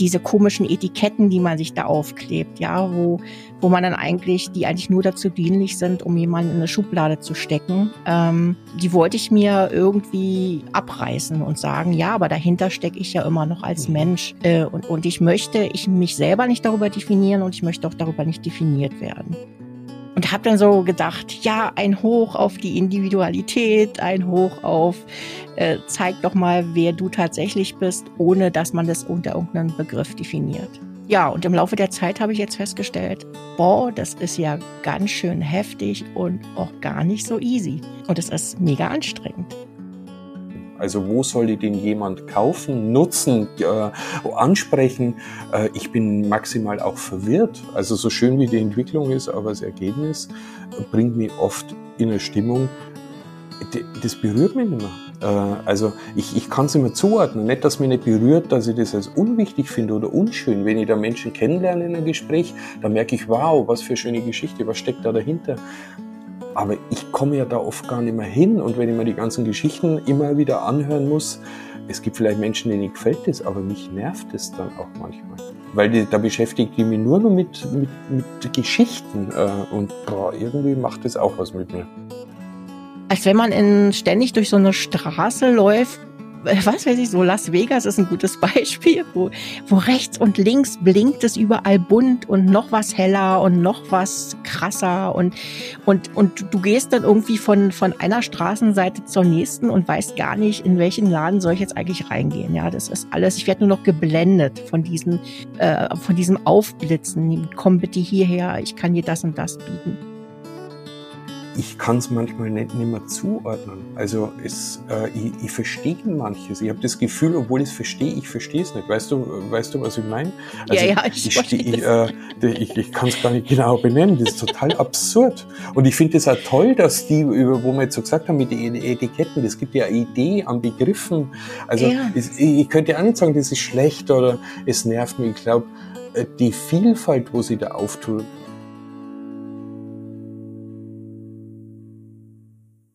diese komischen Etiketten, die man sich da aufklebt, ja, wo, wo man dann eigentlich, die eigentlich nur dazu dienlich sind, um jemanden in eine Schublade zu stecken, ähm, die wollte ich mir irgendwie abreißen und sagen, ja, aber dahinter stecke ich ja immer noch als Mensch äh, und, und ich möchte ich mich selber nicht darüber definieren und ich möchte auch darüber nicht definiert werden. Und habe dann so gedacht, ja, ein Hoch auf die Individualität, ein Hoch auf, äh, zeig doch mal, wer du tatsächlich bist, ohne dass man das unter irgendeinem Begriff definiert. Ja, und im Laufe der Zeit habe ich jetzt festgestellt, boah, das ist ja ganz schön heftig und auch gar nicht so easy. Und es ist mega anstrengend. Also wo soll ich den jemand kaufen, nutzen, äh, ansprechen? Äh, ich bin maximal auch verwirrt. Also so schön wie die Entwicklung ist, aber das Ergebnis bringt mich oft in eine Stimmung, das berührt mich nicht mehr. Äh, also ich, ich kann es immer zuordnen. Nicht, dass mich nicht berührt, dass ich das als unwichtig finde oder unschön. Wenn ich da Menschen kennenlerne in einem Gespräch, dann merke ich, wow, was für eine schöne Geschichte, was steckt da dahinter. Aber ich komme ja da oft gar nicht mehr hin und wenn ich mir die ganzen Geschichten immer wieder anhören muss, es gibt vielleicht Menschen, denen gefällt das, aber mich nervt es dann auch manchmal. Weil die, da beschäftigt die mich nur noch mit, mit, mit Geschichten äh, und boah, irgendwie macht das auch was mit mir. Als wenn man in, ständig durch so eine Straße läuft, was weiß ich, so Las Vegas ist ein gutes Beispiel, wo, wo rechts und links blinkt es überall bunt und noch was heller und noch was krasser und, und, und du gehst dann irgendwie von, von einer Straßenseite zur nächsten und weißt gar nicht, in welchen Laden soll ich jetzt eigentlich reingehen. Ja, das ist alles, ich werde nur noch geblendet von diesen, äh, von diesem Aufblitzen. Komm bitte hierher, ich kann dir das und das bieten ich kann es manchmal nicht, nicht mehr zuordnen. Also es, äh, ich, ich verstehe manches. Ich habe das Gefühl, obwohl ich es verstehe, ich verstehe es nicht. Weißt du, weißt du, was ich meine? Also ja, ja, ich, ich, ich, äh, ich, ich kann es gar nicht genau benennen. Das ist total absurd. Und ich finde es auch toll, dass die, über wo wir jetzt so gesagt haben, mit den Etiketten, das gibt ja eine Idee an Begriffen. Also ja. ich, ich könnte auch nicht sagen, das ist schlecht oder es nervt mich. Ich glaube, äh, die Vielfalt, wo sie da auftut,